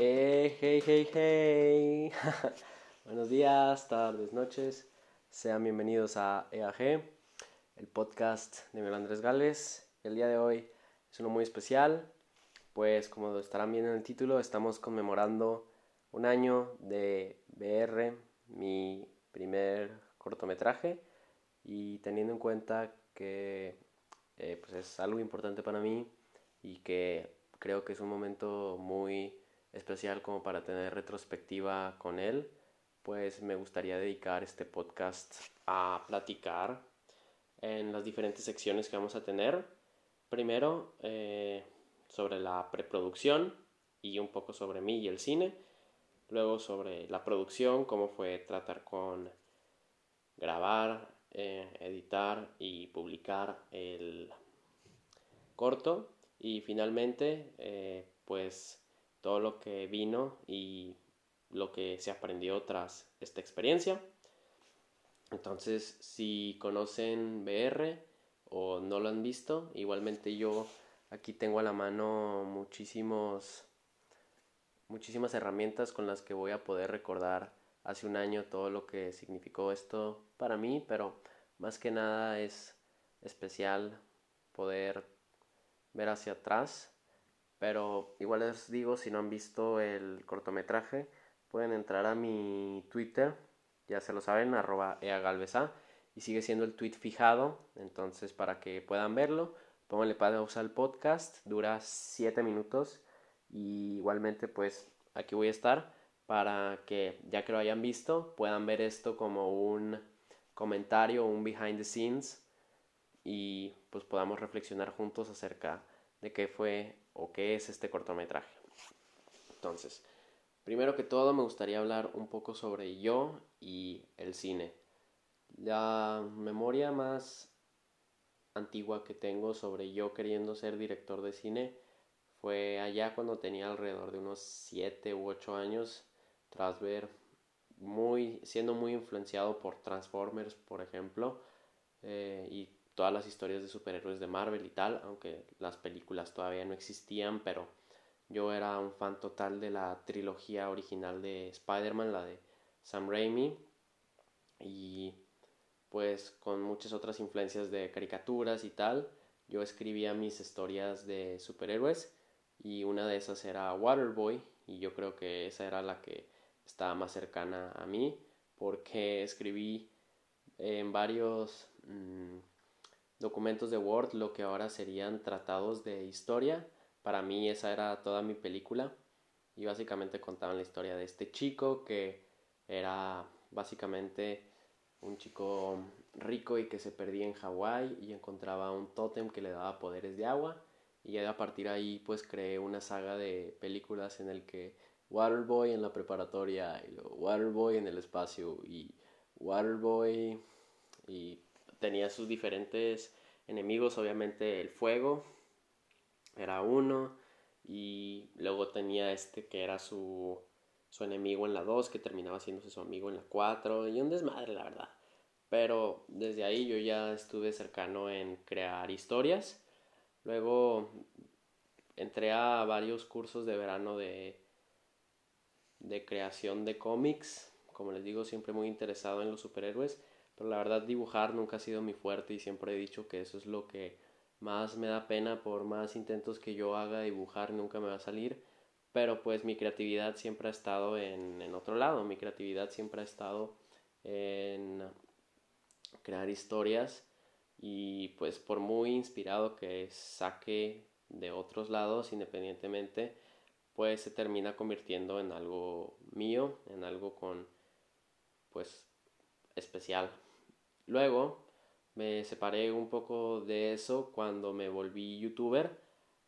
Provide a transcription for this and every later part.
Eh, hey, hey, hey. Buenos días, tardes, noches. Sean bienvenidos a EAG, el podcast de Miguel Andrés Gales. El día de hoy es uno muy especial, pues como estarán viendo en el título, estamos conmemorando un año de BR, mi primer cortometraje, y teniendo en cuenta que eh, pues es algo importante para mí y que creo que es un momento muy especial como para tener retrospectiva con él, pues me gustaría dedicar este podcast a platicar en las diferentes secciones que vamos a tener. Primero, eh, sobre la preproducción y un poco sobre mí y el cine. Luego sobre la producción, cómo fue tratar con grabar, eh, editar y publicar el corto. Y finalmente, eh, pues todo lo que vino y lo que se aprendió tras esta experiencia. Entonces, si conocen BR o no lo han visto, igualmente yo aquí tengo a la mano muchísimos muchísimas herramientas con las que voy a poder recordar hace un año todo lo que significó esto para mí, pero más que nada es especial poder ver hacia atrás pero igual les digo, si no han visto el cortometraje, pueden entrar a mi Twitter, ya se lo saben, arroba eagalvesa, y sigue siendo el tweet fijado, entonces para que puedan verlo, pónganle pausa al podcast, dura 7 minutos, y igualmente pues aquí voy a estar para que ya que lo hayan visto puedan ver esto como un comentario, un behind the scenes y pues podamos reflexionar juntos acerca de qué fue o qué es este cortometraje. Entonces, primero que todo me gustaría hablar un poco sobre yo y el cine. La memoria más antigua que tengo sobre yo queriendo ser director de cine fue allá cuando tenía alrededor de unos 7 u 8 años tras ver muy siendo muy influenciado por Transformers por ejemplo eh, y todas las historias de superhéroes de Marvel y tal, aunque las películas todavía no existían, pero yo era un fan total de la trilogía original de Spider-Man, la de Sam Raimi, y pues con muchas otras influencias de caricaturas y tal, yo escribía mis historias de superhéroes y una de esas era Waterboy y yo creo que esa era la que estaba más cercana a mí porque escribí en varios mm, documentos de Word, lo que ahora serían tratados de historia. Para mí esa era toda mi película y básicamente contaban la historia de este chico que era básicamente un chico rico y que se perdía en Hawái y encontraba un tótem que le daba poderes de agua y a partir de ahí pues creé una saga de películas en el que Waterboy en la preparatoria y Waterboy en el espacio y Waterboy y tenía sus diferentes enemigos, obviamente el fuego era uno y luego tenía este que era su, su enemigo en la 2 que terminaba siendo su amigo en la 4 y un desmadre la verdad. Pero desde ahí yo ya estuve cercano en crear historias. Luego entré a varios cursos de verano de, de creación de cómics. Como les digo, siempre muy interesado en los superhéroes. Pero la verdad dibujar nunca ha sido mi fuerte y siempre he dicho que eso es lo que más me da pena. Por más intentos que yo haga dibujar nunca me va a salir. Pero pues mi creatividad siempre ha estado en, en otro lado, mi creatividad siempre ha estado en crear historias. Y pues por muy inspirado que saque de otros lados independientemente pues se termina convirtiendo en algo mío, en algo con pues especial Luego me separé un poco de eso cuando me volví youtuber,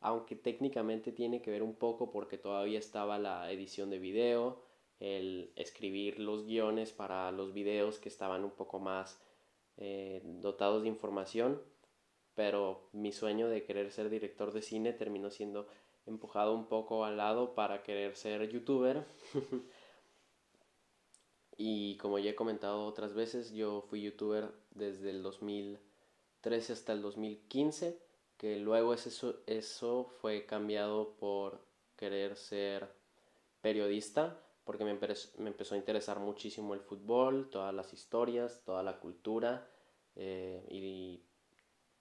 aunque técnicamente tiene que ver un poco porque todavía estaba la edición de video, el escribir los guiones para los videos que estaban un poco más eh, dotados de información, pero mi sueño de querer ser director de cine terminó siendo empujado un poco al lado para querer ser youtuber. Y como ya he comentado otras veces, yo fui youtuber desde el 2013 hasta el 2015, que luego eso, eso fue cambiado por querer ser periodista porque me, empezó a interesar muchísimo el fútbol, todas las historias, toda la cultura eh, y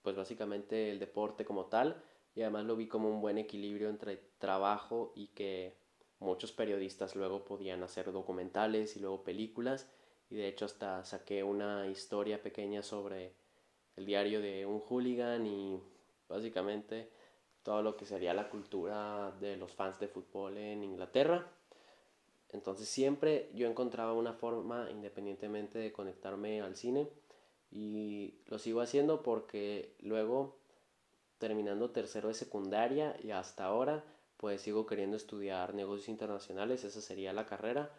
pues básicamente el deporte como tal y además lo vi como un buen equilibrio entre trabajo y que muchos periodistas luego podían hacer documentales y luego películas y de hecho hasta saqué una historia pequeña sobre el diario de un hooligan y básicamente todo lo que sería la cultura de los fans de fútbol en Inglaterra. Entonces siempre yo encontraba una forma independientemente de conectarme al cine y lo sigo haciendo porque luego terminando tercero de secundaria y hasta ahora pues sigo queriendo estudiar negocios internacionales, esa sería la carrera,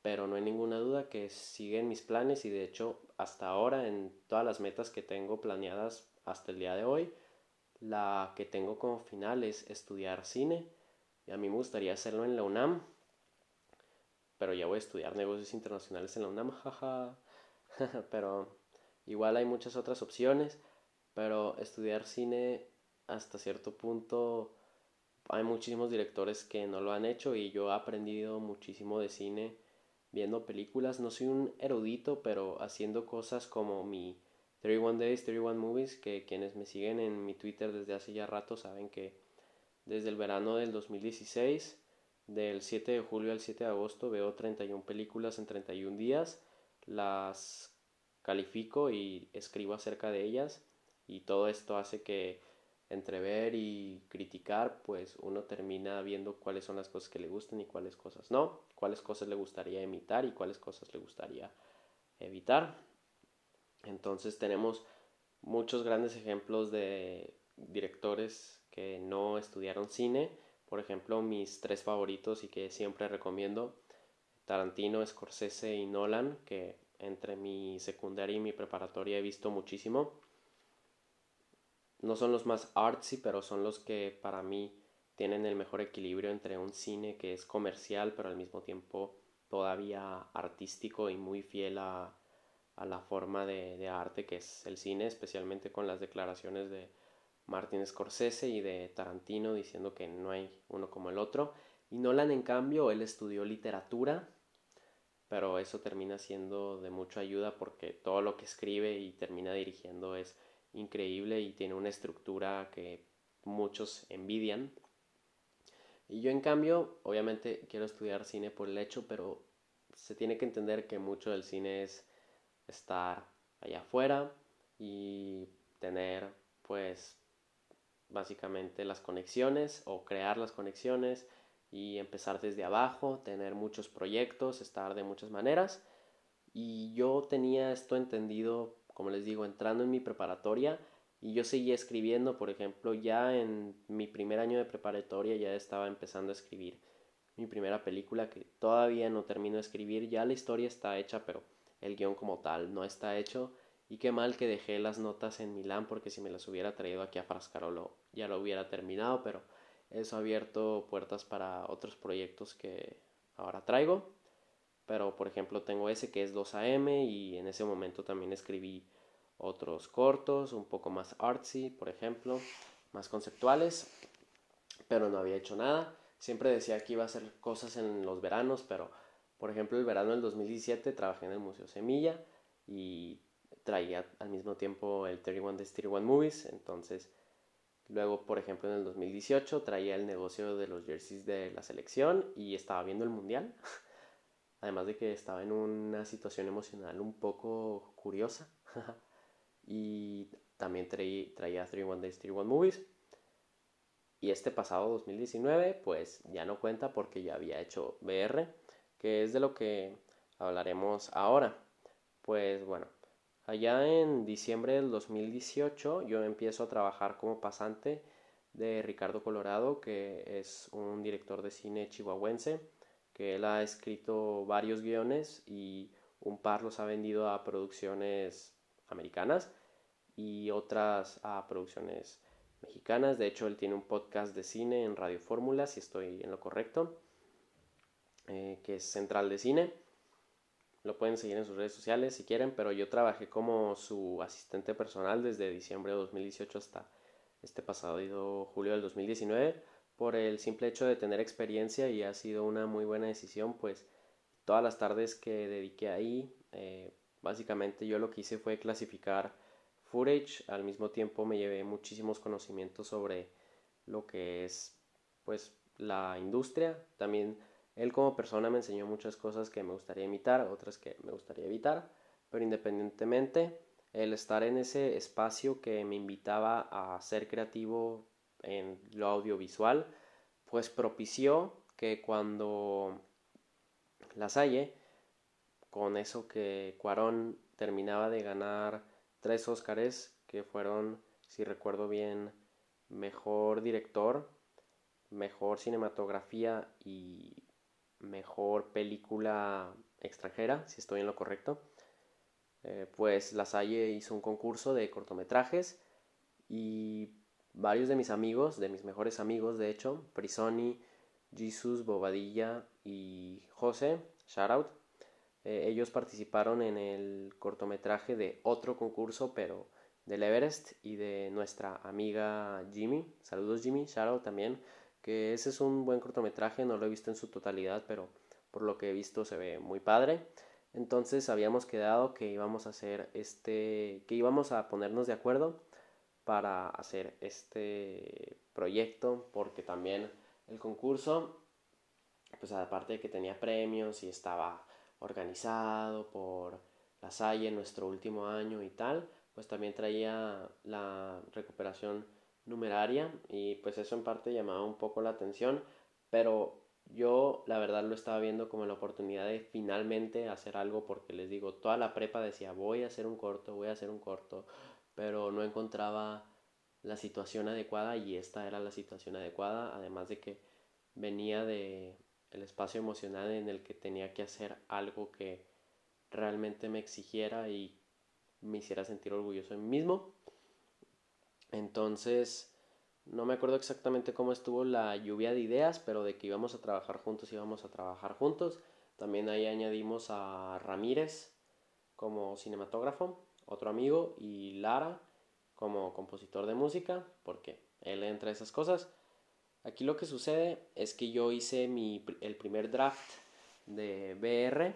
pero no hay ninguna duda que siguen mis planes y de hecho hasta ahora en todas las metas que tengo planeadas hasta el día de hoy, la que tengo como final es estudiar cine y a mí me gustaría hacerlo en la UNAM, pero ya voy a estudiar negocios internacionales en la UNAM, jaja, pero igual hay muchas otras opciones, pero estudiar cine hasta cierto punto hay muchísimos directores que no lo han hecho y yo he aprendido muchísimo de cine viendo películas. No soy un erudito, pero haciendo cosas como mi 31 Days, 31 Movies, que quienes me siguen en mi Twitter desde hace ya rato saben que desde el verano del 2016, del 7 de julio al 7 de agosto, veo 31 películas en 31 días, las califico y escribo acerca de ellas y todo esto hace que entre ver y criticar, pues uno termina viendo cuáles son las cosas que le gustan y cuáles cosas no, cuáles cosas le gustaría imitar y cuáles cosas le gustaría evitar. Entonces tenemos muchos grandes ejemplos de directores que no estudiaron cine. Por ejemplo, mis tres favoritos y que siempre recomiendo, Tarantino, Scorsese y Nolan, que entre mi secundaria y mi preparatoria he visto muchísimo no son los más artsy, pero son los que para mí tienen el mejor equilibrio entre un cine que es comercial, pero al mismo tiempo todavía artístico y muy fiel a, la forma de, arte que es el cine, especialmente con las declaraciones de Martin Scorsese y de Tarantino diciendo que no hay uno como el otro. Y Nolan, en cambio, él estudió literatura, pero eso termina siendo de mucha ayuda porque todo lo que escribe y termina dirigiendo es increíble y tiene una estructura que muchos envidian. Y yo en cambio, obviamente quiero estudiar cine por el hecho, pero se tiene que entender que mucho del cine es estar allá afuera y tener pues básicamente las conexiones o crear las conexiones y empezar desde abajo, tener muchos proyectos, estar de muchas maneras. Y yo tenía esto entendido como les digo, entrando en mi preparatoria y yo seguía escribiendo, por ejemplo, ya en mi primer año de preparatoria ya estaba empezando a escribir mi primera película que todavía no termino de escribir, ya la historia está hecha, pero el guion como tal no está hecho. Y qué mal que dejé las notas en Milán porque si me las hubiera traído aquí a Frascarolo ya lo hubiera terminado, pero eso ha abierto puertas para otros proyectos que ahora traigo. Pero por ejemplo tengo ese que es 2AM y en ese momento también escribí otros cortos, un poco más artsy, por ejemplo, más conceptuales, pero no había hecho nada. Siempre decía que iba a hacer cosas en los veranos, pero por ejemplo el verano del 2017 trabajé en el Museo Semilla y traía al mismo tiempo el 31 de 31 Movies, entonces luego por ejemplo en el 2018 traía el negocio de los jerseys de la selección y estaba viendo el mundial. Además de que estaba en una situación emocional un poco curiosa. y también traía, traía 31 Days, 31 Movies. Y este pasado 2019, pues ya no cuenta porque ya había hecho BR, que es de lo que hablaremos ahora. Pues bueno, allá en diciembre del 2018 yo empiezo a trabajar como pasante de Ricardo Colorado, que es un director de cine chihuahuense que él ha escrito varios guiones y un par los ha vendido a producciones americanas y otras a producciones mexicanas. De hecho, él tiene un podcast de cine en Radio Fórmula, si estoy en lo correcto, eh, que es Central de Cine. Lo pueden seguir en sus redes sociales si quieren, pero yo trabajé como su asistente personal desde diciembre de 2018 hasta este pasado julio del 2019 por el simple hecho de tener experiencia y ha sido una muy buena decisión, pues todas las tardes que dediqué ahí, eh, básicamente yo lo que hice fue clasificar footage, al mismo tiempo me llevé muchísimos conocimientos sobre lo que es pues la industria, también él como persona me enseñó muchas cosas que me gustaría imitar, otras que me gustaría evitar, pero independientemente, el estar en ese espacio que me invitaba a ser creativo en lo audiovisual, pues propició que cuando La Salle, con eso que Cuarón terminaba de ganar tres Óscares, que fueron, si recuerdo bien, mejor director, mejor cinematografía y mejor película extranjera, si estoy en lo correcto. Eh, pues La Salle hizo un concurso de cortometrajes y varios de mis amigos, de mis mejores amigos de hecho, Prisoni, Jesus, Bobadilla y José, shoutout, eh, ellos participaron en el cortometraje de otro concurso, pero del Everest y de nuestra amiga Jimmy. Saludos Jimmy, shoutout también que ese es un buen cortometraje, no lo he visto en su totalidad, pero por lo que he visto se ve muy padre. Entonces habíamos quedado que íbamos a hacer este, que íbamos a ponernos de acuerdo para hacer este proyecto, porque también el concurso, pues aparte de que tenía premios y estaba organizado por la Salle en nuestro último año y tal, pues también traía la recuperación numeraria y pues eso en parte llamaba un poco la atención, pero yo la verdad lo estaba viendo como la oportunidad de finalmente hacer algo porque les digo, toda la prepa decía voy a hacer un corto, voy a hacer un corto, pero no encontraba la situación adecuada y esta era la situación adecuada, además de que venía de el espacio emocional en el que tenía que hacer algo que realmente me exigiera y me hiciera sentir orgulloso de mí mismo. Entonces, no me acuerdo exactamente cómo estuvo la lluvia de ideas, pero de que íbamos a trabajar juntos, íbamos a trabajar juntos. También ahí añadimos a Ramírez como cinematógrafo, otro amigo, y Lara como compositor de música, porque él entra a esas cosas. Aquí lo que sucede es que yo hice mi, el primer draft de BR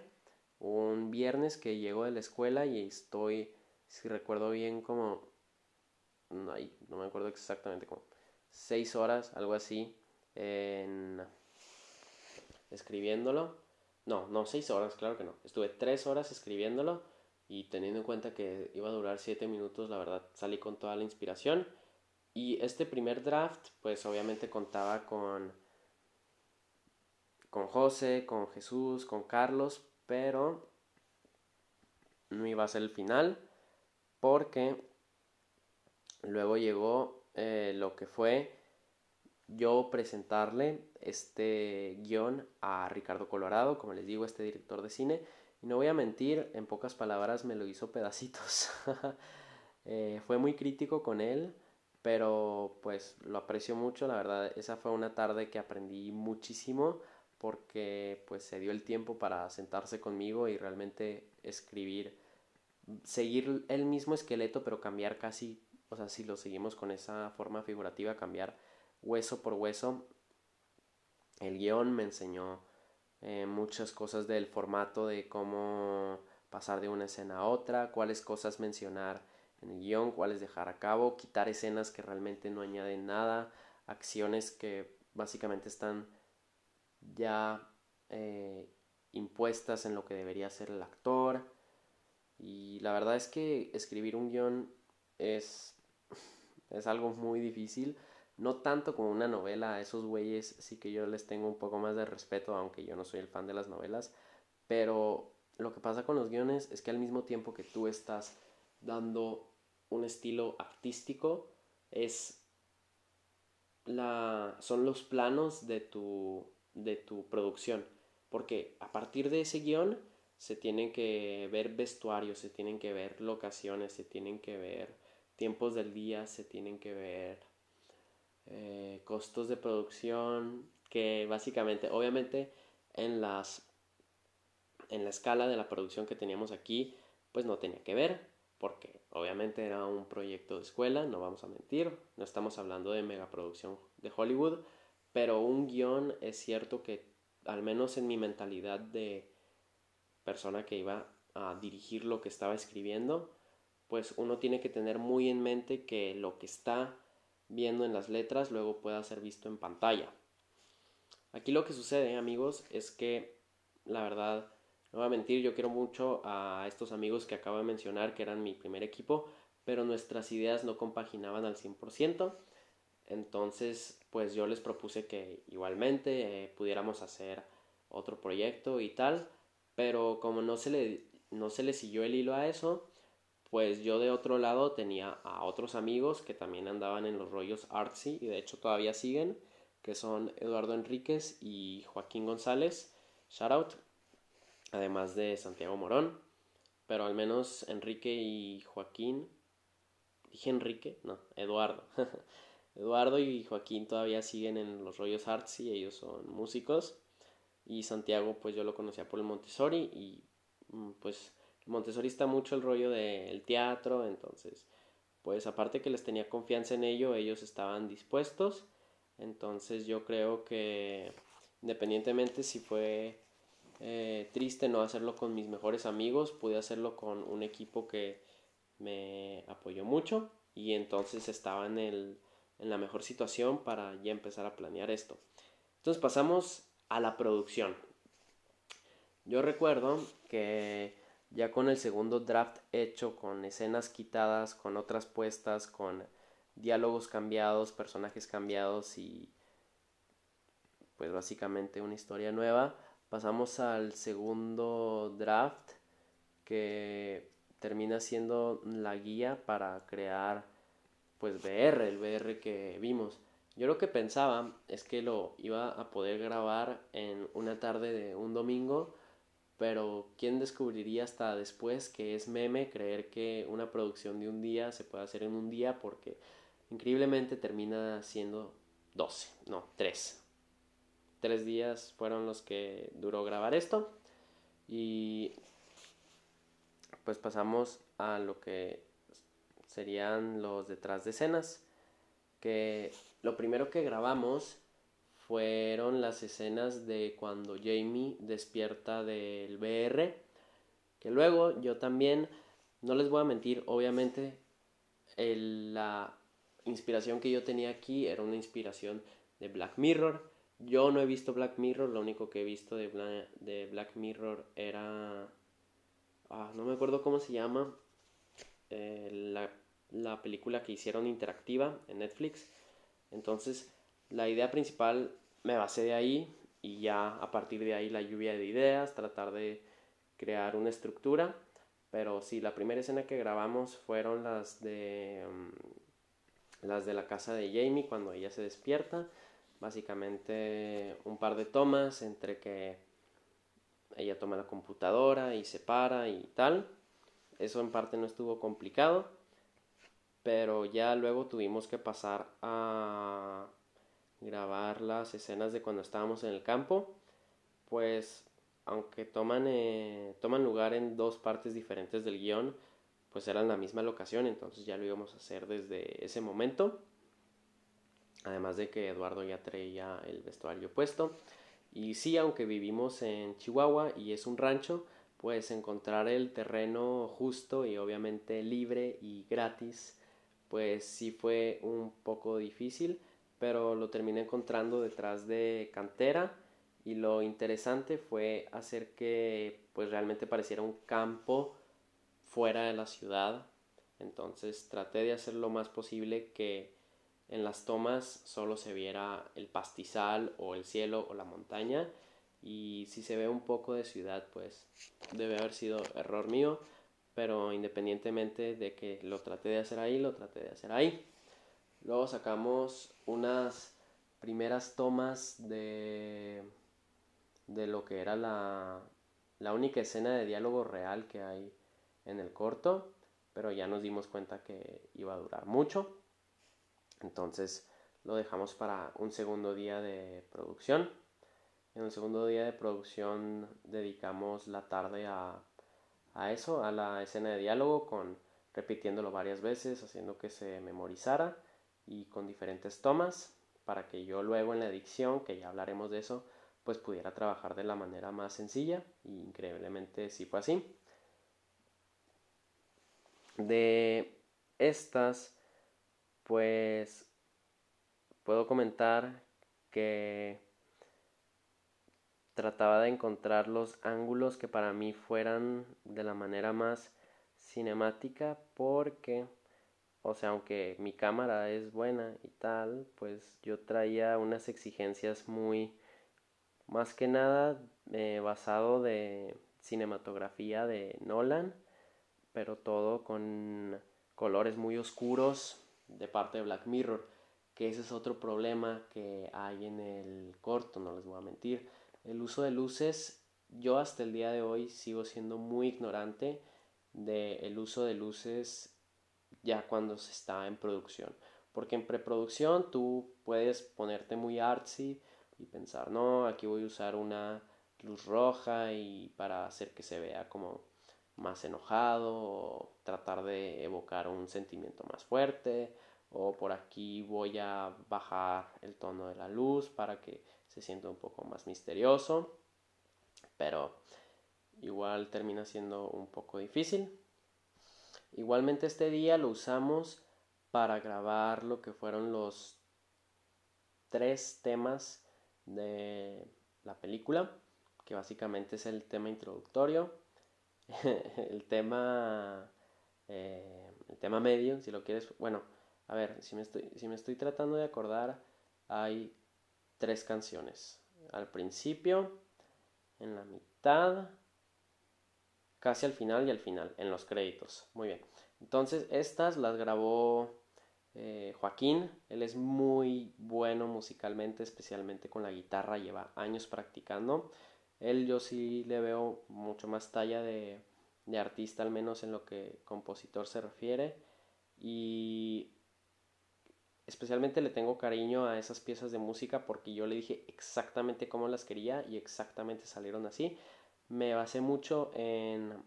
un viernes que llego de la escuela y estoy, si recuerdo bien, como no, no me acuerdo exactamente cómo, seis horas, algo así, escribiéndolo. No, no, seis horas, claro que no. Estuve tres horas escribiéndolo y teniendo en cuenta que iba a durar siete minutos, la verdad salí con toda la inspiración. Y este primer draft, pues obviamente contaba con, con José, con Jesús, con Carlos, pero no iba a ser el final porque Luego llegó eh, lo que fue yo presentarle este guion a Ricardo Colorado, como les digo, este director de cine. Y no voy a mentir, en pocas palabras me lo hizo pedacitos. Eh, fue muy crítico con él, pero pues lo aprecio mucho. La verdad, esa fue una tarde que aprendí muchísimo porque pues se dio el tiempo para sentarse conmigo y realmente escribir, seguir el mismo esqueleto, pero cambiar casi o sea, si lo seguimos con esa forma figurativa, cambiar hueso por hueso. El guion me enseñó eh, muchas cosas del formato, de cómo pasar de una escena a otra, cuáles cosas mencionar en el guion, cuáles dejar a cabo, quitar escenas que realmente no añaden nada, acciones que básicamente están ya eh, impuestas en lo que debería ser el actor. Y la verdad es que escribir un guion es es algo muy difícil. No tanto como una novela, a esos güeyes sí que yo les tengo un poco más de respeto, aunque yo no soy el fan de las novelas. Pero lo que pasa con los guiones es que al mismo tiempo que tú estás dando un estilo artístico, es la, son los planos de tu, de tu producción. Porque a partir de ese guion se tienen que ver vestuarios, se tienen que ver locaciones, se tienen que ver tiempos del día se tienen que ver, eh, costos de producción, que básicamente, obviamente en las en la escala de la producción que teníamos aquí, pues no tenía que ver, porque obviamente era un proyecto de escuela, no vamos a mentir, no estamos hablando de megaproducción de Hollywood, pero un guion es cierto que, al menos en mi mentalidad de persona que iba a dirigir lo que estaba escribiendo, pues uno tiene que tener muy en mente que lo que está viendo en las letras luego pueda ser visto en pantalla. Aquí lo que sucede, amigos, es que la verdad, no voy a mentir, yo quiero mucho a estos amigos que acabo de mencionar que eran mi primer equipo, pero nuestras ideas no compaginaban al 100%. Entonces, pues yo les propuse que igualmente eh, pudiéramos hacer otro proyecto y tal, pero como no se le no se le siguió el hilo a eso, pues yo de otro lado tenía a otros amigos que también andaban en los rollos artsy y de hecho todavía siguen, que son Eduardo Enríquez y Joaquín González, shout out, además de Santiago Morón, pero al menos Enrique y Joaquín, dije Enrique, no, Eduardo. Eduardo y Joaquín todavía siguen en los rollos artsy, ellos son músicos. Y Santiago, pues yo lo conocía por el Montessori y mm, pues Montessori está mucho el rollo del teatro, entonces, pues aparte que les tenía confianza en ello, ellos estaban dispuestos. Entonces yo creo que independientemente si fue eh, triste no hacerlo con mis mejores amigos, pude hacerlo con un equipo que me apoyó mucho y entonces estaba en, la mejor situación para ya empezar a planear esto. Entonces pasamos a la producción. Yo recuerdo que ya con el segundo draft hecho, con escenas quitadas, con otras puestas, con diálogos cambiados, personajes cambiados y pues básicamente una historia nueva, pasamos al segundo draft que termina siendo la guía para crear pues VR, el VR que vimos. Yo lo que pensaba es que lo iba a poder grabar en una tarde de un domingo pero ¿quién descubriría hasta después que es meme creer que una producción de un día se puede hacer en un día porque increíblemente termina siendo 12, no, 3. Tres días fueron los que duró grabar esto y pues pasamos a lo que serían los detrás de escenas que lo primero que grabamos fueron las escenas de cuando Jamie despierta del BR, que luego yo también, no les voy a mentir, obviamente la inspiración que yo tenía aquí era una inspiración de Black Mirror. Yo no he visto Black Mirror, lo único que he visto de, Black Mirror era... Ah, no me acuerdo cómo se llama. Eh, la, la película que hicieron interactiva en Netflix. Entonces, la idea principal me basé de ahí y ya a partir de ahí la lluvia de ideas, tratar de crear una estructura. Pero sí, la primera escena que grabamos fueron las de mm, las de la casa de Jamie cuando ella se despierta. Básicamente un par de tomas entre que ella toma la computadora y se para y tal. Eso en parte no estuvo complicado, pero ya luego tuvimos que pasar a grabar las escenas de cuando estábamos en el campo, pues aunque toman, eh, toman lugar en dos partes diferentes del guion, pues eran la misma locación, entonces ya lo íbamos a hacer desde ese momento. Además de que Eduardo ya traía el vestuario puesto. Y sí, aunque vivimos en Chihuahua y es un rancho, pues encontrar el terreno justo y obviamente libre y gratis, pues sí fue un poco difícil pero lo terminé encontrando detrás de cantera y lo interesante fue hacer que pues realmente pareciera un campo fuera de la ciudad. Entonces traté de hacer lo más posible que en las tomas solo se viera el pastizal o el cielo o la montaña. Y si se ve un poco de ciudad pues debe haber sido error mío pero independientemente de que lo traté de hacer ahí lo traté de hacer ahí Luego sacamos unas primeras tomas de, de lo que era la, la única escena de diálogo real que hay en el corto, pero ya nos dimos cuenta que iba a durar mucho. Entonces lo dejamos para un segundo día de producción. En un segundo día de producción dedicamos la tarde a, a eso, a la escena de diálogo, con repitiéndolo varias veces, haciendo que se memorizara y con diferentes tomas. para que yo luego en la edición, que ya hablaremos de eso, pues pudiera trabajar de la manera más sencilla y increíblemente sí fue así. De estas, pues puedo comentar que trataba de encontrar los ángulos que para mí fueran de la manera más cinemática porque o sea, aunque mi cámara es buena y tal, pues yo traía unas exigencias muy, más que nada, eh, basado de cinematografía de Nolan, pero todo con colores muy oscuros de parte de Black Mirror, que ese es otro problema que hay en el corto, no les voy a mentir. El uso de luces, yo hasta el día de hoy sigo siendo muy ignorante del uso de luces ya cuando se está en producción. Porque en preproducción tú puedes ponerte muy artsy y pensar, no, aquí voy a usar una luz roja y para hacer que se vea como más enojado tratar de evocar un sentimiento más fuerte. O por aquí voy a bajar el tono de la luz para que se sienta un poco más misterioso pero igual termina siendo un poco difícil Igualmente este día lo usamos para grabar lo que fueron los tres temas de la película, que básicamente es el tema introductorio, el tema eh, el tema medio, si lo quieres, bueno, a ver, si me estoy si me estoy tratando de acordar, hay tres canciones. Al principio, en la mitad casi al final y al final, en los créditos. Muy bien. Entonces, estas las grabó eh, Joaquín. Él es muy bueno musicalmente, especialmente con la guitarra. Lleva años practicando. Él yo sí le veo mucho más talla de, de artista, al menos en lo que compositor se refiere. Y especialmente le tengo cariño a esas piezas de música porque yo le dije exactamente cómo las quería y exactamente salieron así me basé mucho en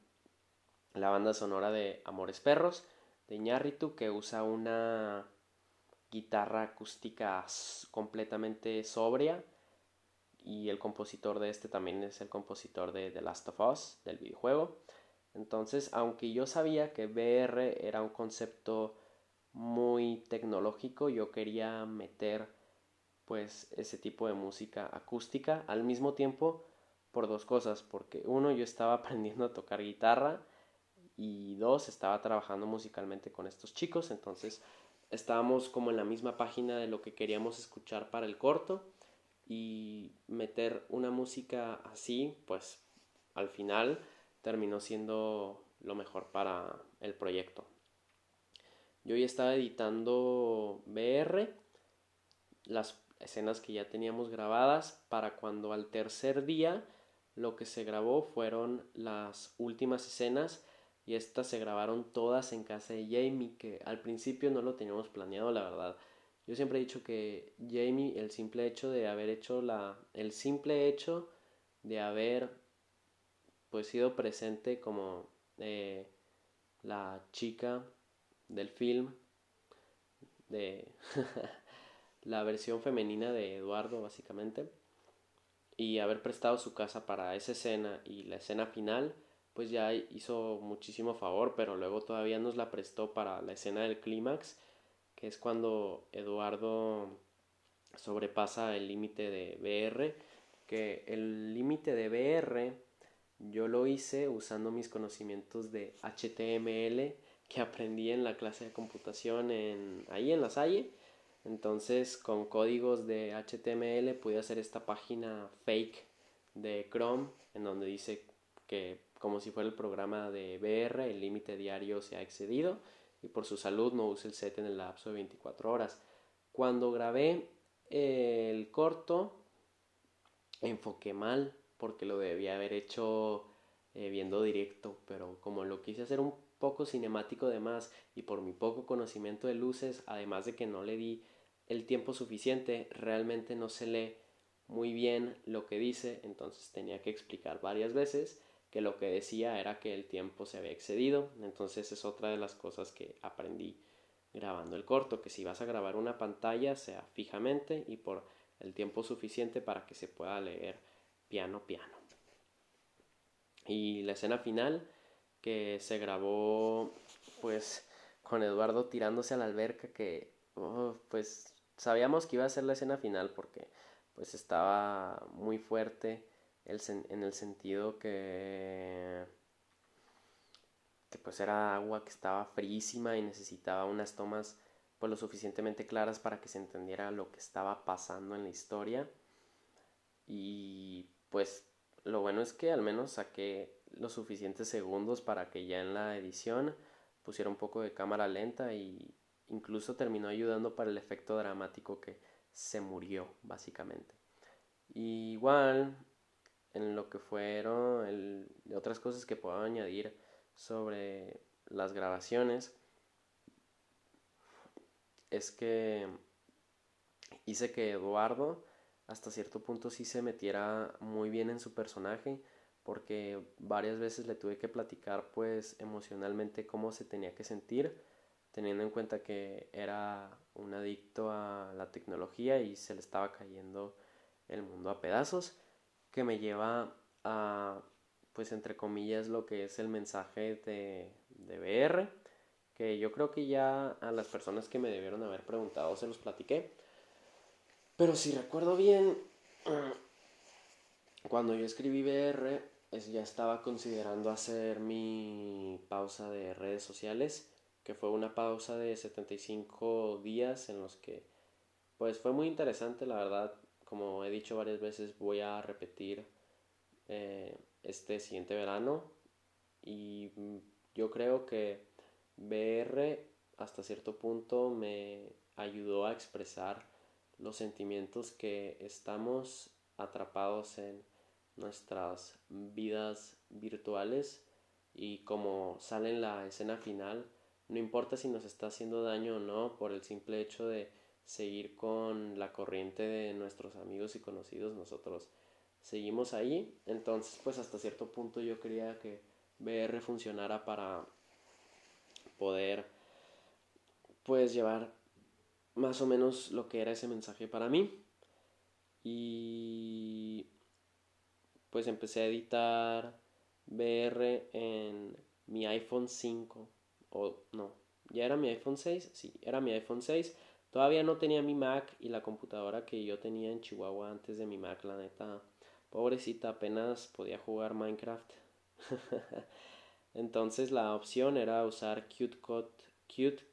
la banda sonora de Amores Perros de Iñárritu que usa una guitarra acústica completamente sobria y el compositor de este también es el compositor de The Last of Us del videojuego. Entonces, aunque yo sabía que VR era un concepto muy tecnológico, yo quería meter pues ese tipo de música acústica al mismo tiempo por dos cosas, porque uno, yo estaba aprendiendo a tocar guitarra y dos, estaba trabajando musicalmente con estos chicos, entonces estábamos como en la misma página de lo que queríamos escuchar para el corto y meter una música así, pues al final terminó siendo lo mejor para el proyecto. Yo ya estaba editando VR, las escenas que ya teníamos grabadas para cuando al tercer día lo que se grabó fueron las últimas escenas y estas se grabaron todas en casa de Jamie, que al principio no lo teníamos planeado, la verdad. Yo siempre he dicho que Jamie, el simple hecho de haber hecho la. el simple hecho de haber pues sido presente como eh, la chica del film de la versión femenina de Eduardo básicamente y haber prestado su casa para esa escena y la escena final, pues ya hizo muchísimo favor, pero luego todavía nos la prestó para la escena del clímax, que es cuando Eduardo sobrepasa el límite de BR, que el límite de BR yo lo hice usando mis conocimientos de HTML que aprendí en la clase de computación en, ahí en la Salle entonces con códigos de HTML pude hacer esta página fake de Chrome en donde dice que como si fuera el programa de BR, el límite diario se ha excedido y por su salud no use el set en el lapso de 24 horas. Cuando grabé el corto enfoqué mal porque lo debía haber hecho eh, viendo directo, pero como lo quise hacer un poco cinemático de más y por mi poco conocimiento de luces, además de que no le di el tiempo suficiente, realmente no se lee muy bien lo que dice, entonces tenía que explicar varias veces que lo que decía era que el tiempo se había excedido, entonces es otra de las cosas que aprendí grabando el corto, que si vas a grabar una pantalla sea fijamente y por el tiempo suficiente para que se pueda leer piano piano. Y la escena final que se grabó pues con Eduardo tirándose a la alberca que oh, pues sabíamos que iba a ser la escena final porque pues estaba muy fuerte en el sentido que que pues era agua que estaba fríísima y necesitaba unas tomas pues lo suficientemente claras para que se entendiera lo que estaba pasando en la historia. Y pues lo bueno es que al menos saqué los suficientes segundos para que ya en la edición pusiera un poco de cámara lenta y incluso terminó ayudando para el efecto dramático que se murió básicamente. igual en lo que fueron otras cosas que puedo añadir sobre las grabaciones es que hice que Eduardo hasta cierto punto sí se metiera muy bien en su personaje porque varias veces le tuve que platicar pues emocionalmente cómo se tenía que sentir teniendo en cuenta que era un adicto a la tecnología y se le estaba cayendo el mundo a pedazos que me lleva a pues entre comillas lo que es el mensaje de, de BR que yo creo que ya a las personas que me debieron haber preguntado se los platiqué. Pero si recuerdo bien cuando yo escribí BR ya estaba considerando hacer mi pausa de redes sociales que fue una pausa de 75 días en los que pues fue muy interesante la verdad. Como he dicho varias veces voy a repetir eh, este siguiente verano. Y mm, yo creo que BR hasta cierto punto me ayudó a expresar los sentimientos que estamos atrapados en nuestras vidas virtuales y como sale en la escena final, no importa si nos está haciendo daño o no por el simple hecho de seguir con la corriente de nuestros amigos y conocidos, nosotros seguimos ahí. Entonces, pues hasta cierto punto yo quería que BR funcionara para poder pues llevar más o menos lo que era ese mensaje para mí. Y pues empecé a editar BR en mi iPhone 5 o no, ya era mi iPhone 6, sí, era mi iPhone 6 Todavía no tenía mi Mac y la computadora que yo tenía en Chihuahua antes de mi Mac, la neta, pobrecita, apenas podía jugar Minecraft. Entonces la opción era usar CuteCut,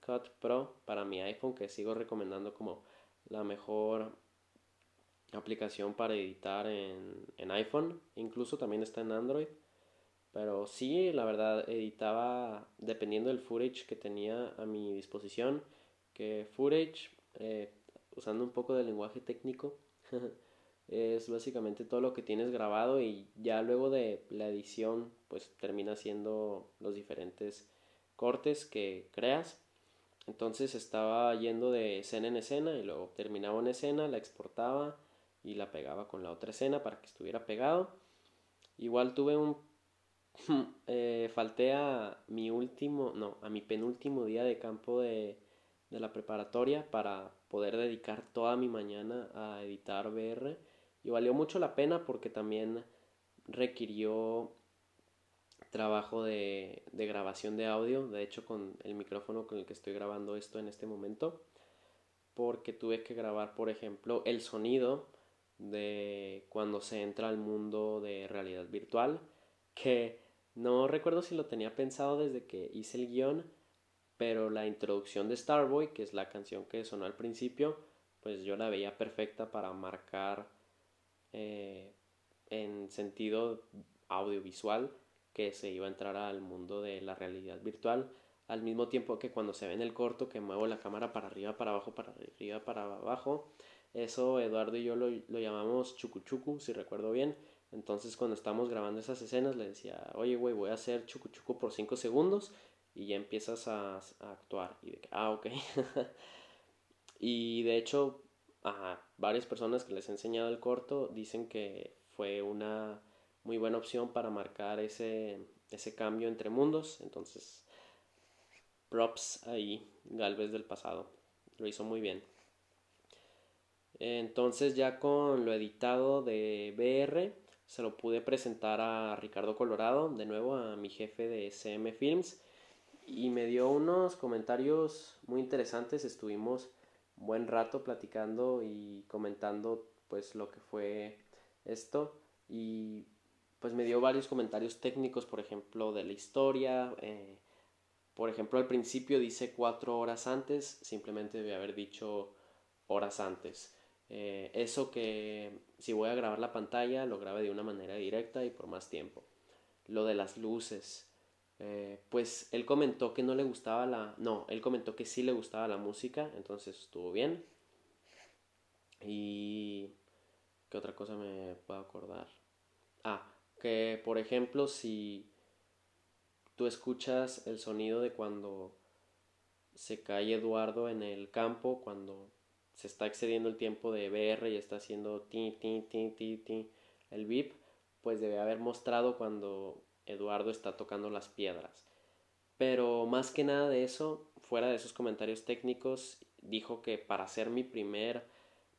Cut Pro para mi iPhone, que sigo recomendando como la mejor aplicación para editar en, en iPhone. Incluso también está en Android. Pero sí, la verdad, editaba dependiendo del footage que tenía a mi disposición que footage, eh, usando un poco de lenguaje técnico, es básicamente todo lo que tienes grabado y ya luego de la edición pues termina siendo los diferentes cortes que creas. Entonces estaba yendo de escena en escena y luego terminaba una escena, la exportaba y la pegaba con la otra escena para que estuviera pegado. Igual tuve un... eh, falté a mi último, no, a mi penúltimo día de campo de de la preparatoria para poder dedicar toda mi mañana a editar VR y valió mucho la pena porque también requirió trabajo de, de, grabación de audio, de hecho con el micrófono con el que estoy grabando esto en este momento, porque tuve que grabar, por ejemplo, el sonido de cuando se entra al mundo de realidad virtual, que no recuerdo si lo tenía pensado desde que hice el guion, pero la introducción de Starboy, que es la canción que sonó al principio, pues yo la veía perfecta para marcar eh, en sentido audiovisual que se iba a entrar al mundo de la realidad virtual al mismo tiempo que cuando se ve en el corto que muevo la cámara para arriba, para abajo, para arriba, para abajo. Eso Eduardo y yo lo, lo llamamos chucu si recuerdo bien. Entonces cuando estamos grabando esas escenas le decía, oye güey, voy a hacer chucu por 5 segundos y ya empiezas a, actuar y de que, ah, ok. y de hecho, a varias personas que les he enseñado el corto dicen que fue una muy buena opción para marcar ese, ese cambio entre mundos. Entonces, props ahí, Galvez del pasado. Lo hizo muy bien. Entonces ya con lo editado de BR se lo pude presentar a Ricardo Colorado, de nuevo a mi jefe de SM Films, y me dio unos comentarios muy interesantes. Estuvimos un buen rato platicando y comentando pues lo que fue esto y pues me dio varios comentarios técnicos, por ejemplo, de la historia. Eh, por ejemplo, al principio dice cuatro horas antes, simplemente debe haber dicho horas antes. Eh, eso que si voy a grabar la pantalla lo grabe de una manera directa y por más tiempo. Lo de las luces. Eh, pues él comentó que no le gustaba la... No, él comentó que sí le gustaba la música, entonces estuvo bien. Y... ¿Qué otra cosa me puedo acordar? Ah, que por ejemplo si tú escuchas el sonido de cuando se cae Eduardo en el campo, cuando se está excediendo el tiempo de BR y está haciendo ti, ti, ti, ti, ti, el VIP, pues debe haber mostrado cuando Eduardo está tocando las piedras. Pero más que nada de eso, fuera de esos comentarios técnicos, dijo que para hacer mi primer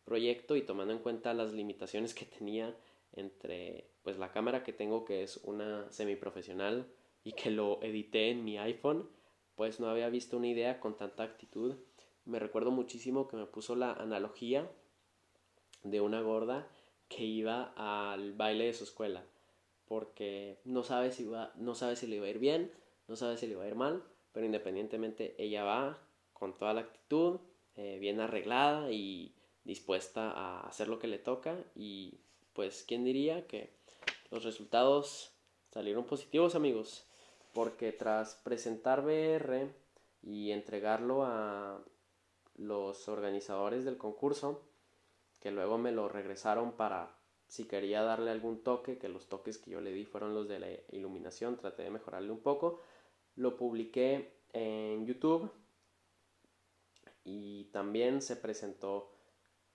proyecto y tomando en cuenta las limitaciones que tenía entre pues la cámara que tengo que es una semiprofesional y que lo edité en mi iPhone, pues no había visto una idea con tanta actitud me recuerdo muchísimo que me puso la analogía de una gorda que iba al baile de su escuela porque no sabe si va, no sabe si le iba a ir bien, no sabe si le va a ir mal, pero independientemente ella va con toda la actitud, eh, bien arreglada y dispuesta a hacer lo que le toca y pues quién diría que los resultados salieron positivos amigos porque tras presentar BR y entregarlo a los organizadores del concurso, que luego me lo regresaron para si quería darle algún toque, que los toques que yo le di fueron los de la iluminación, traté de mejorarle un poco, lo publiqué en YouTube y también se presentó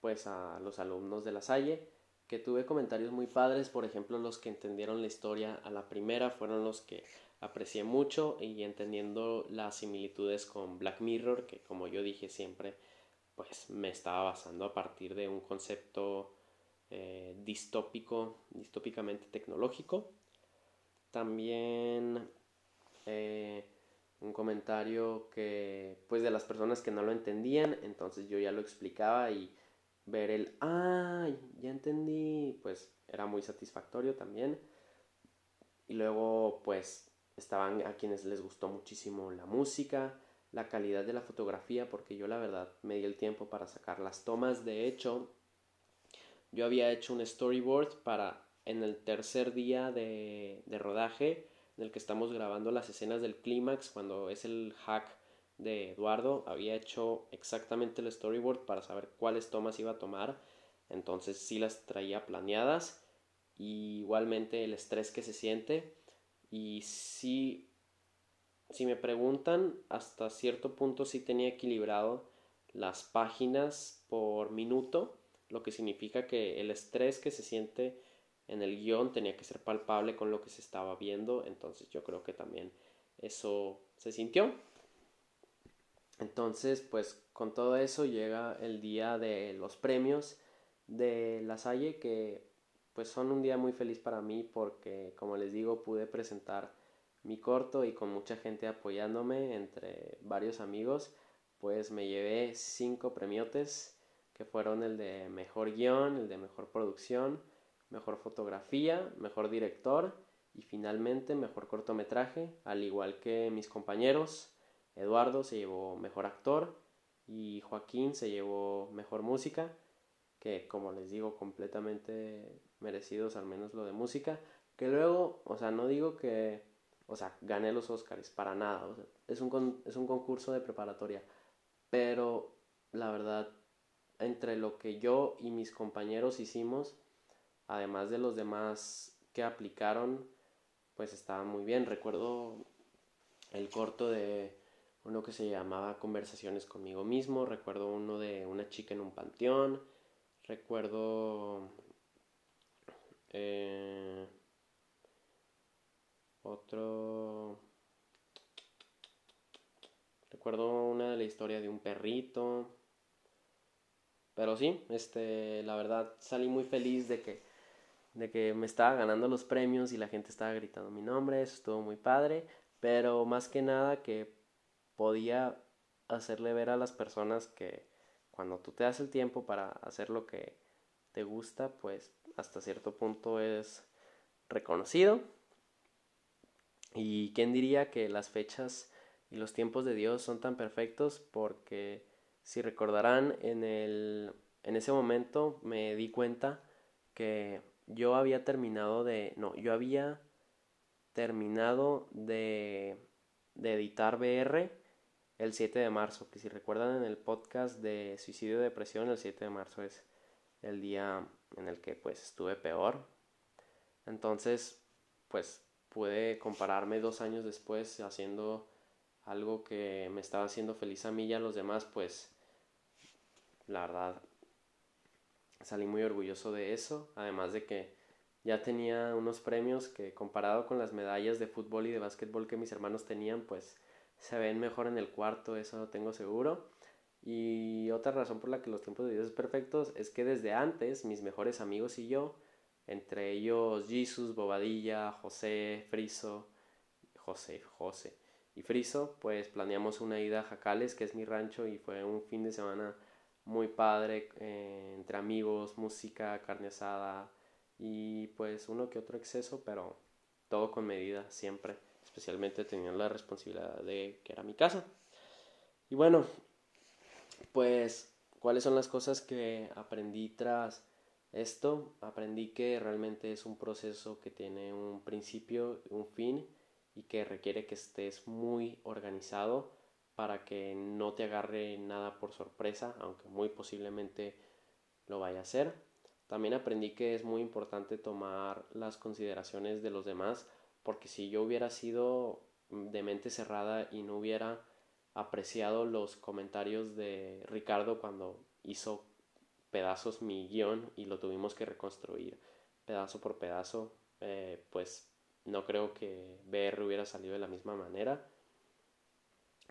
pues a los alumnos de la Salle que tuve comentarios muy padres, por ejemplo los que entendieron la historia a la primera fueron los que aprecié mucho y entendiendo las similitudes con Black Mirror, que como yo dije siempre, pues me estaba basando a partir de un concepto eh, distópico, distópicamente tecnológico. También eh, un comentario que, pues de las personas que no lo entendían, entonces yo ya lo explicaba y ver el, ay, ya entendí, pues era muy satisfactorio también. Y luego, pues estaban a quienes les gustó muchísimo la música, la calidad de la fotografía, porque yo la verdad me di el tiempo para sacar las tomas. De hecho, yo había hecho un storyboard para en el tercer día de, de rodaje, en el que estamos grabando las escenas del clímax, cuando es el hack de Eduardo, había hecho exactamente el storyboard para saber cuáles tomas iba a tomar, entonces sí las traía planeadas, y igualmente el estrés que se siente y si, me preguntan, hasta cierto punto sí tenía equilibrado las páginas por minuto, lo que significa que el estrés que se siente en el guion tenía que ser palpable con lo que se estaba viendo, entonces yo creo que también eso se sintió. Entonces, pues con todo eso llega el día de los premios de La Salle que pues son un día muy feliz para mí porque, como les digo, pude presentar mi corto y con mucha gente apoyándome entre varios amigos, pues me llevé cinco premiotes que fueron el de mejor guion, el de mejor producción, mejor fotografía, mejor director y finalmente mejor cortometraje, al igual que mis compañeros. Eduardo se llevó mejor actor y Joaquín se llevó mejor música que como les digo completamente merecidos al menos lo de música que luego o sea no digo que o sea gané los Oscars para nada es, un es un concurso de preparatoria pero la verdad entre lo que yo y mis compañeros hicimos además de los demás que aplicaron pues estaba muy bien. Recuerdo el corto de uno que se llamaba Conversaciones conmigo mismo, recuerdo uno de una chica en un panteón, Recuerdo eh, otro recuerdo una de la historia de un perrito. Pero sí, este, la verdad salí muy feliz de que, de que me estaba ganando los premios y la gente estaba gritando mi nombre, eso estuvo muy padre, pero más que nada que podía hacerle ver a las personas que cuando tú te das el tiempo para hacer lo que te gusta, pues hasta cierto punto es reconocido. Y quién diría que las fechas y los tiempos de Dios son tan perfectos porque si recordarán en el en ese momento me di cuenta que yo había terminado de no, yo había terminado de de editar BR el 7 de marzo, que si recuerdan en el podcast de suicidio y depresión, el 7 de marzo es el día en el que pues estuve peor. Entonces, pues pude compararme dos años después haciendo algo que me estaba haciendo feliz a mí y a los demás, pues la verdad salí muy orgulloso de eso, además de que ya tenía unos premios que comparado con las medallas de fútbol y de básquetbol que mis hermanos tenían, pues se ven mejor en el cuarto, eso lo tengo seguro. Y otra razón por la que los tiempos de Dios es perfectos es que desde antes mis mejores amigos y yo, entre ellos Jesus, Bobadilla, José, Friso, José, José y Friso, pues planeamos una ida a Jacales, que es mi rancho, y fue un fin de semana muy padre, eh, entre amigos, música, carne asada y pues uno que otro exceso, pero todo con medida siempre especialmente teniendo la responsabilidad de que era mi casa. Y bueno, pues, ¿cuáles son las cosas que aprendí tras esto? Aprendí que realmente es un proceso que tiene un principio, un fin y que requiere que estés muy organizado para que no te agarre nada por sorpresa, aunque muy posiblemente lo vaya a hacer. También aprendí que es muy importante tomar las consideraciones de los demás porque si yo hubiera sido de mente cerrada y no hubiera apreciado los comentarios de Ricardo cuando hizo pedazos mi guion y lo tuvimos que reconstruir pedazo por pedazo, eh, pues no creo que BR hubiera salido de la misma manera.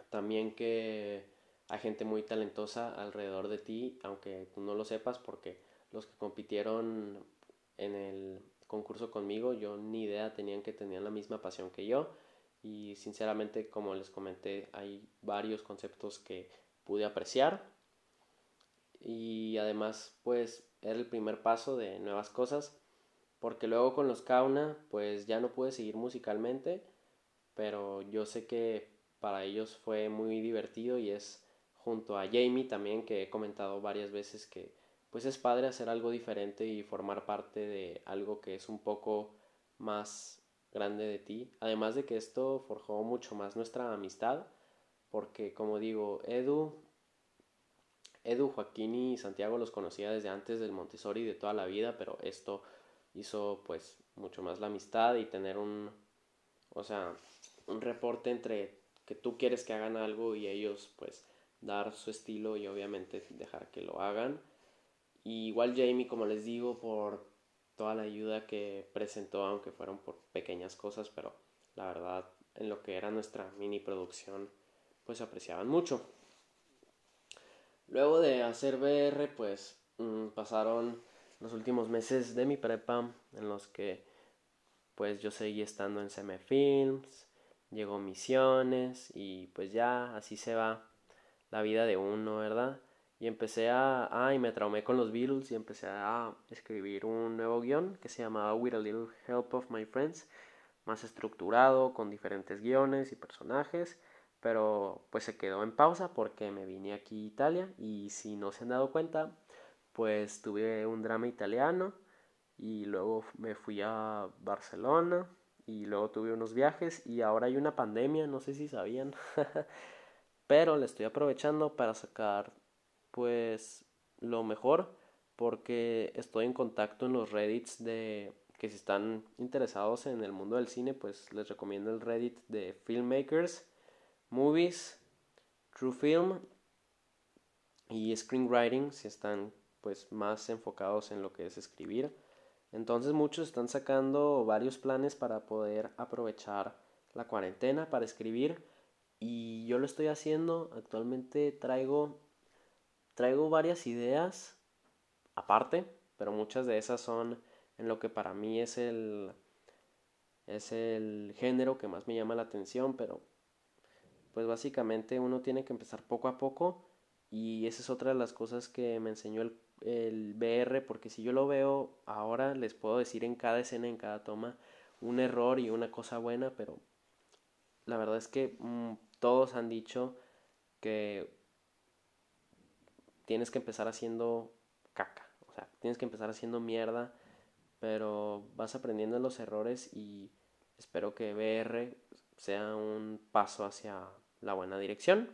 También que hay gente muy talentosa alrededor de ti, aunque tú no lo sepas, porque los que compitieron en el concurso conmigo, yo ni idea tenían que tenían la misma pasión que yo y sinceramente como les comenté hay varios conceptos que pude apreciar. Y además pues era el primer paso de nuevas cosas porque luego con los Kauna pues ya no pude seguir musicalmente pero yo sé que para ellos fue muy divertido y es junto a Jamie también que he comentado varias veces que pues es padre hacer algo diferente y formar parte de algo que es un poco más grande de ti. Además de que esto forjó mucho más nuestra amistad, porque como digo, Edu, Edu, Joaquín y Santiago los conocía desde antes del Montessori de toda la vida, pero esto hizo pues mucho más la amistad y tener un, o sea, un reporte entre que tú quieres que hagan algo y ellos pues dar su estilo y obviamente dejar que lo hagan igual Jamie, como les digo, por toda la ayuda que presentó, aunque fueron por pequeñas cosas, pero la verdad, en lo que era nuestra mini producción, pues apreciaban mucho. Luego de hacer BR, pues mm, pasaron los últimos meses de mi prepa en los que pues yo seguí estando en CM Films, llegó Misiones y pues ya así se va la vida de uno, ¿verdad? Y empecé a, ah, y me traumé con los Beatles y empecé a escribir un nuevo guion que se llamaba With a Little Help of My Friends, más estructurado, con diferentes guiones y personajes, pero pues se quedó en pausa porque me vine aquí a Italia y si no se han dado cuenta, pues tuve un drama italiano y luego me fui a Barcelona y luego tuve unos viajes y ahora hay una pandemia, no sé si sabían, pero le estoy aprovechando para sacar pues lo mejor porque estoy en contacto en los reddits de que si están interesados en el mundo del cine pues les recomiendo el reddit de filmmakers movies true film y screenwriting si están pues más enfocados en lo que es escribir entonces muchos están sacando varios planes para poder aprovechar la cuarentena para escribir y yo lo estoy haciendo. Actualmente traigo, traigo varias ideas aparte, pero muchas de esas son en lo que para mí es el, es el género que más me llama la atención, pero pues básicamente uno tiene que empezar poco a poco y esa es otra de las cosas que me enseñó el, el BR, porque si yo lo veo ahora les puedo decir en cada escena, en cada toma, un error y una cosa buena, pero la verdad es que mm, todos han dicho que tienes que empezar haciendo caca, o sea, tienes que empezar haciendo mierda, pero vas aprendiendo los errores y espero que BR sea un paso hacia la buena dirección.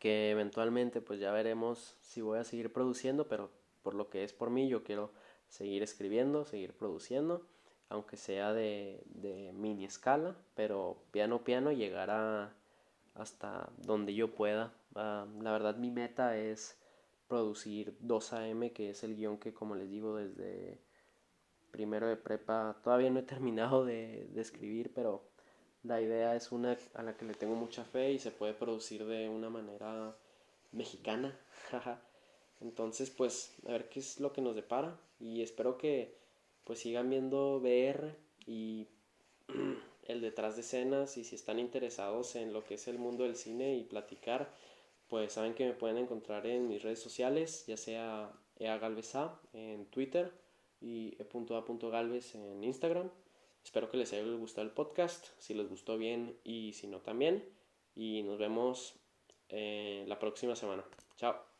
Que eventualmente pues ya veremos si voy a seguir produciendo, pero por lo que es por mí yo quiero seguir escribiendo, seguir produciendo aunque sea de, de mini escala, pero piano piano llegar hasta donde yo pueda. Ah, la verdad mi meta es producir 2 AM, que es el guion que como les digo desde primero de prepa todavía no he terminado de, de escribir, pero la idea es una a la que le tengo mucha fe y se puede producir de una manera mexicana. Entonces, pues, a ver qué es lo que nos depara y espero que pues sigan viendo VR y el detrás de escenas y si están interesados en lo que es el mundo del cine y platicar, pues saben que me pueden encontrar en mis redes sociales, ya sea eagalvesa en Twitter y e.a.galvez en Instagram. Espero que les haya gustado el podcast, si les gustó bien y si no también. Y nos vemos eh, la próxima semana. Chao.